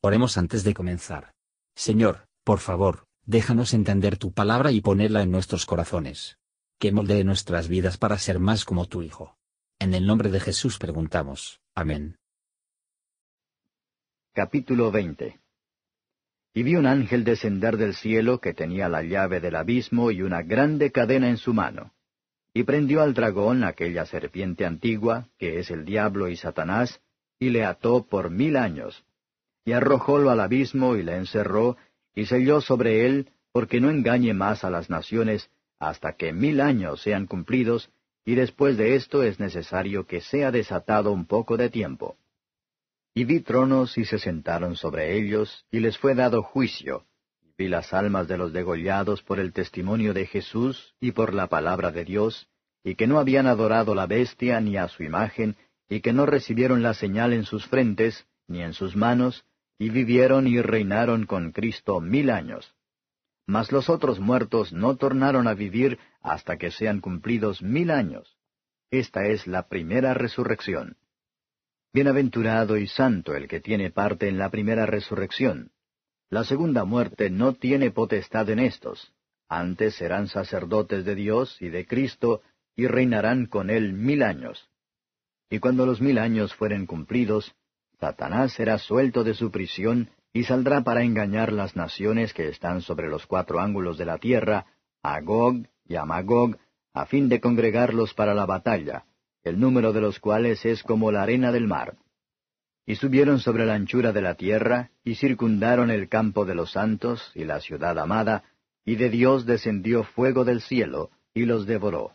Oremos antes de comenzar. Señor, por favor, déjanos entender tu palabra y ponerla en nuestros corazones. Que moldee nuestras vidas para ser más como tu Hijo. En el nombre de Jesús preguntamos. Amén. Capítulo 20 Y vi un ángel descender del cielo que tenía la llave del abismo y una grande cadena en su mano. Y prendió al dragón, aquella serpiente antigua, que es el diablo y Satanás, y le ató por mil años y arrojólo al abismo y le encerró, y selló sobre él, porque no engañe más a las naciones, hasta que mil años sean cumplidos, y después de esto es necesario que sea desatado un poco de tiempo. Y vi tronos y se sentaron sobre ellos, y les fue dado juicio, y vi las almas de los degollados por el testimonio de Jesús y por la palabra de Dios, y que no habían adorado la bestia ni a su imagen, y que no recibieron la señal en sus frentes, ni en sus manos, y vivieron y reinaron con Cristo mil años. Mas los otros muertos no tornaron a vivir hasta que sean cumplidos mil años. Esta es la primera resurrección. Bienaventurado y santo el que tiene parte en la primera resurrección. La segunda muerte no tiene potestad en estos. Antes serán sacerdotes de Dios y de Cristo, y reinarán con él mil años. Y cuando los mil años fueren cumplidos, Satanás será suelto de su prisión y saldrá para engañar las naciones que están sobre los cuatro ángulos de la tierra, a Gog y a Magog, a fin de congregarlos para la batalla, el número de los cuales es como la arena del mar. Y subieron sobre la anchura de la tierra, y circundaron el campo de los santos y la ciudad amada, y de Dios descendió fuego del cielo, y los devoró.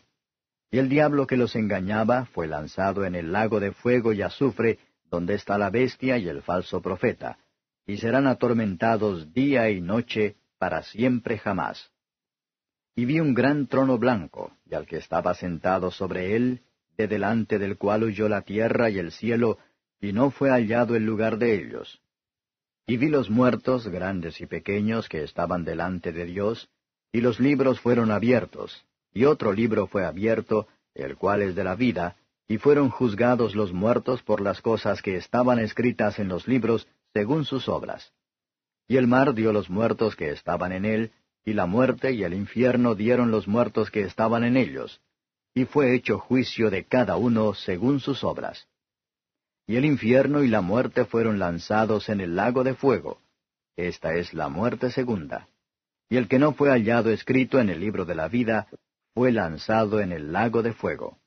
Y el diablo que los engañaba fue lanzado en el lago de fuego y azufre, donde está la bestia y el falso profeta, y serán atormentados día y noche para siempre jamás. Y vi un gran trono blanco, y al que estaba sentado sobre él, de delante del cual huyó la tierra y el cielo, y no fue hallado el lugar de ellos. Y vi los muertos, grandes y pequeños, que estaban delante de Dios, y los libros fueron abiertos, y otro libro fue abierto, el cual es de la vida, y fueron juzgados los muertos por las cosas que estaban escritas en los libros según sus obras. Y el mar dio los muertos que estaban en él, y la muerte y el infierno dieron los muertos que estaban en ellos, y fue hecho juicio de cada uno según sus obras. Y el infierno y la muerte fueron lanzados en el lago de fuego. Esta es la muerte segunda. Y el que no fue hallado escrito en el libro de la vida, fue lanzado en el lago de fuego.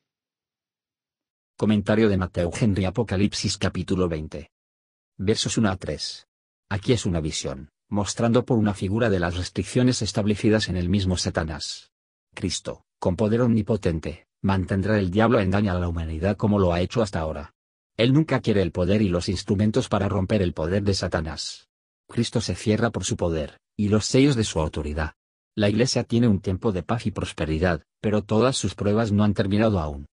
Comentario de Mateo Henry Apocalipsis capítulo 20. Versos 1 a 3. Aquí es una visión, mostrando por una figura de las restricciones establecidas en el mismo Satanás. Cristo, con poder omnipotente, mantendrá el diablo en daño a la humanidad como lo ha hecho hasta ahora. Él nunca quiere el poder y los instrumentos para romper el poder de Satanás. Cristo se cierra por su poder, y los sellos de su autoridad. La Iglesia tiene un tiempo de paz y prosperidad, pero todas sus pruebas no han terminado aún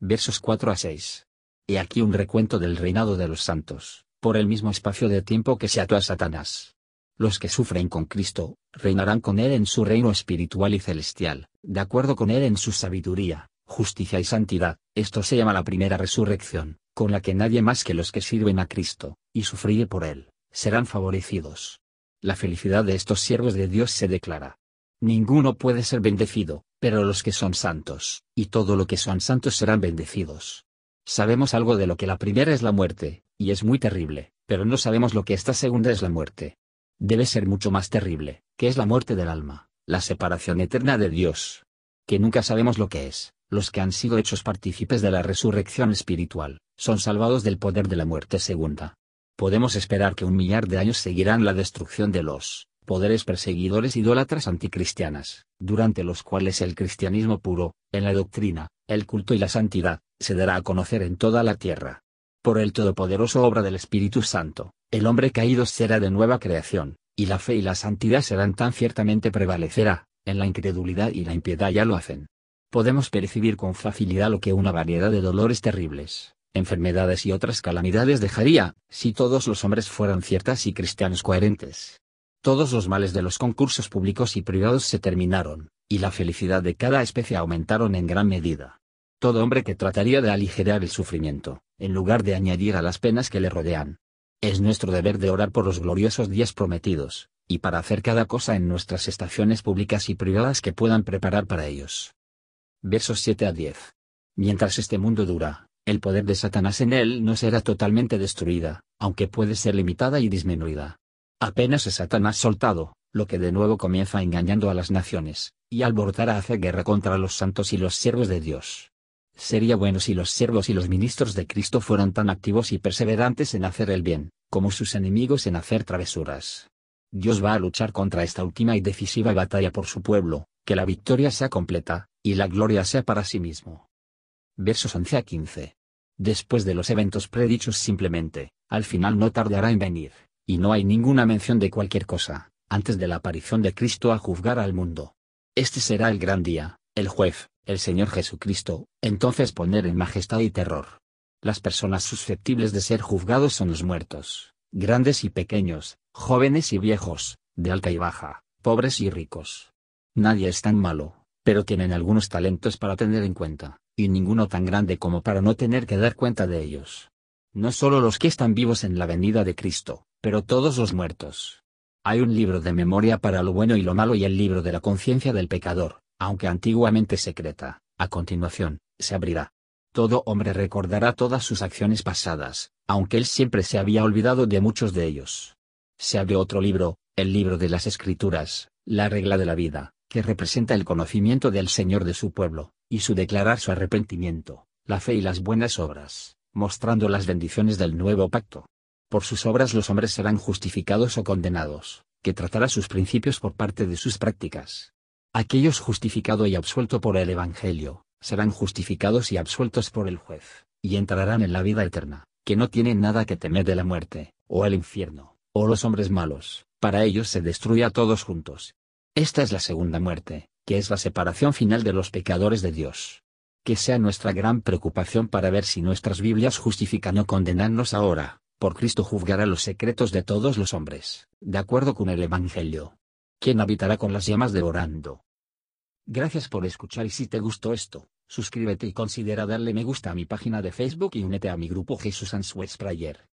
versos 4 a 6. He aquí un recuento del reinado de los santos, por el mismo espacio de tiempo que se ató a Satanás. Los que sufren con Cristo, reinarán con Él en su reino espiritual y celestial, de acuerdo con Él en su sabiduría, justicia y santidad. Esto se llama la primera resurrección, con la que nadie más que los que sirven a Cristo, y sufrir por Él, serán favorecidos. La felicidad de estos siervos de Dios se declara. Ninguno puede ser bendecido, pero los que son santos, y todo lo que son santos serán bendecidos. Sabemos algo de lo que la primera es la muerte, y es muy terrible, pero no sabemos lo que esta segunda es la muerte. Debe ser mucho más terrible, que es la muerte del alma, la separación eterna de Dios. Que nunca sabemos lo que es, los que han sido hechos partícipes de la resurrección espiritual, son salvados del poder de la muerte segunda. Podemos esperar que un millar de años seguirán la destrucción de los poderes perseguidores idólatras anticristianas, durante los cuales el cristianismo puro, en la doctrina, el culto y la santidad, se dará a conocer en toda la tierra. Por el todopoderoso obra del Espíritu Santo, el hombre caído será de nueva creación, y la fe y la santidad serán tan ciertamente prevalecerá, en la incredulidad y la impiedad ya lo hacen. Podemos percibir con facilidad lo que una variedad de dolores terribles, enfermedades y otras calamidades dejaría, si todos los hombres fueran ciertas y cristianos coherentes. Todos los males de los concursos públicos y privados se terminaron, y la felicidad de cada especie aumentaron en gran medida. Todo hombre que trataría de aligerar el sufrimiento, en lugar de añadir a las penas que le rodean. Es nuestro deber de orar por los gloriosos días prometidos, y para hacer cada cosa en nuestras estaciones públicas y privadas que puedan preparar para ellos. Versos 7 a 10. Mientras este mundo dura, el poder de Satanás en él no será totalmente destruida, aunque puede ser limitada y disminuida. Apenas es Satanás soltado, lo que de nuevo comienza engañando a las naciones, y alborotar a hacer guerra contra los santos y los siervos de Dios. Sería bueno si los siervos y los ministros de Cristo fueran tan activos y perseverantes en hacer el bien, como sus enemigos en hacer travesuras. Dios va a luchar contra esta última y decisiva batalla por su pueblo, que la victoria sea completa, y la gloria sea para sí mismo. Versos 11 a 15. Después de los eventos predichos simplemente, al final no tardará en venir, y no hay ninguna mención de cualquier cosa, antes de la aparición de Cristo a juzgar al mundo. Este será el gran día, el juez, el Señor Jesucristo, entonces poner en majestad y terror. Las personas susceptibles de ser juzgados son los muertos, grandes y pequeños, jóvenes y viejos, de alta y baja, pobres y ricos. Nadie es tan malo, pero tienen algunos talentos para tener en cuenta, y ninguno tan grande como para no tener que dar cuenta de ellos. No solo los que están vivos en la venida de Cristo, pero todos los muertos. Hay un libro de memoria para lo bueno y lo malo y el libro de la conciencia del pecador, aunque antiguamente secreta, a continuación, se abrirá. Todo hombre recordará todas sus acciones pasadas, aunque él siempre se había olvidado de muchos de ellos. Se abre otro libro, el libro de las Escrituras, la regla de la vida, que representa el conocimiento del Señor de su pueblo, y su declarar su arrepentimiento, la fe y las buenas obras, mostrando las bendiciones del nuevo pacto. Por sus obras los hombres serán justificados o condenados, que tratará sus principios por parte de sus prácticas. Aquellos justificados y absueltos por el Evangelio, serán justificados y absueltos por el juez, y entrarán en la vida eterna, que no tienen nada que temer de la muerte, o el infierno, o los hombres malos, para ellos se destruye a todos juntos. Esta es la segunda muerte, que es la separación final de los pecadores de Dios. Que sea nuestra gran preocupación para ver si nuestras Biblias justifican o condenarnos ahora, por Cristo juzgará los secretos de todos los hombres, de acuerdo con el Evangelio. ¿Quién habitará con las llamas devorando? Gracias por escuchar y si te gustó esto, suscríbete y considera darle me gusta a mi página de Facebook y únete a mi grupo Jesús Answers Prayer.